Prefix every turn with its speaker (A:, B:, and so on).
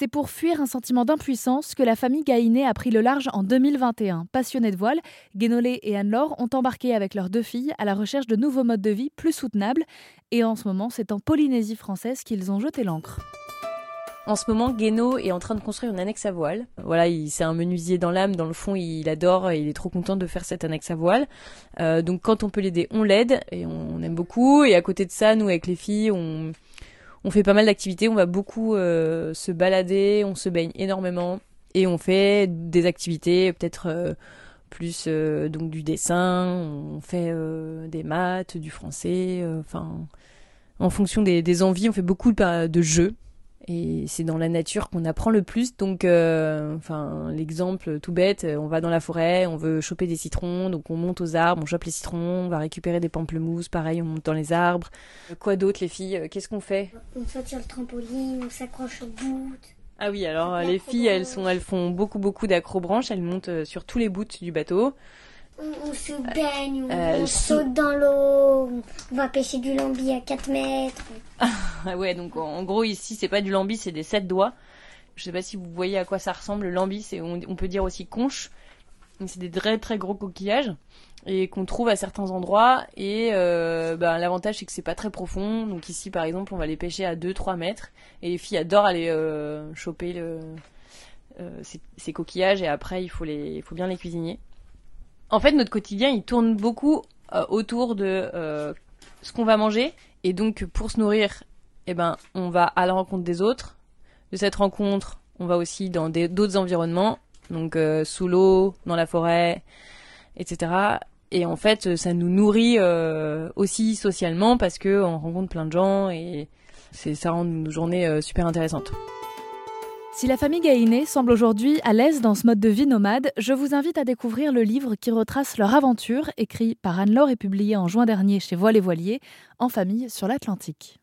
A: C'est pour fuir un sentiment d'impuissance que la famille Gaïné a pris le large en 2021. Passionnés de voile, Guénolé et Anne-Laure ont embarqué avec leurs deux filles à la recherche de nouveaux modes de vie plus soutenables. Et en ce moment, c'est en Polynésie française qu'ils ont jeté l'ancre.
B: En ce moment, Guéno est en train de construire une annexe à voile. Voilà, c'est un menuisier dans l'âme. Dans le fond, il adore il est trop content de faire cette annexe à voile. Euh, donc, quand on peut l'aider, on l'aide et on aime beaucoup. Et à côté de ça, nous, avec les filles, on, on fait pas mal d'activités. On va beaucoup euh, se balader, on se baigne énormément et on fait des activités peut-être euh, plus donc du dessin. On fait des maths, du français. Enfin, en fonction des, envies, on fait beaucoup de jeux. Et c'est dans la nature qu'on apprend le plus. Donc, euh, enfin, l'exemple tout bête, on va dans la forêt, on veut choper des citrons, donc on monte aux arbres, on chope les citrons, on va récupérer des pamplemousses, pareil, on monte dans les arbres. Quoi d'autre, les filles Qu'est-ce qu'on fait?
C: On saute sur le trampoline, on s'accroche aux bouts.
B: Ah oui, alors les filles, elles sont, elles font beaucoup, beaucoup d'acrobranches. Elles montent euh, sur tous les bouts du bateau.
C: On, se baigne, on, euh, saute dans l'eau, on va pêcher du lambi à 4 mètres.
B: Ah ouais, donc en gros ici c'est pas du lambi, c'est des sept doigts. Je sais pas si vous voyez à quoi ça ressemble. Le lambi, c'est on, peut dire aussi conche. C'est des très très gros coquillages et qu'on trouve à certains endroits. Et euh, ben, l'avantage c'est que c'est pas très profond. Donc ici par exemple, on va les pêcher à 2-3 mètres et les filles adorent aller euh, choper le, ces, ces, coquillages et après il faut les, il faut bien les cuisiner. En fait, notre quotidien, il tourne beaucoup euh, autour de euh, ce qu'on va manger. Et donc, pour se nourrir, eh ben, on va à la rencontre des autres. De cette rencontre, on va aussi dans d'autres environnements, donc euh, sous l'eau, dans la forêt, etc. Et en fait, ça nous nourrit aussi socialement parce que on rencontre plein de gens et ça rend nos journées super intéressantes.
A: Si la famille Gaïné semble aujourd'hui à l'aise dans ce mode de vie nomade, je vous invite à découvrir le livre qui retrace leur aventure, écrit par Anne-Laure et publié en juin dernier chez Voile et Voilier, en famille sur l'Atlantique.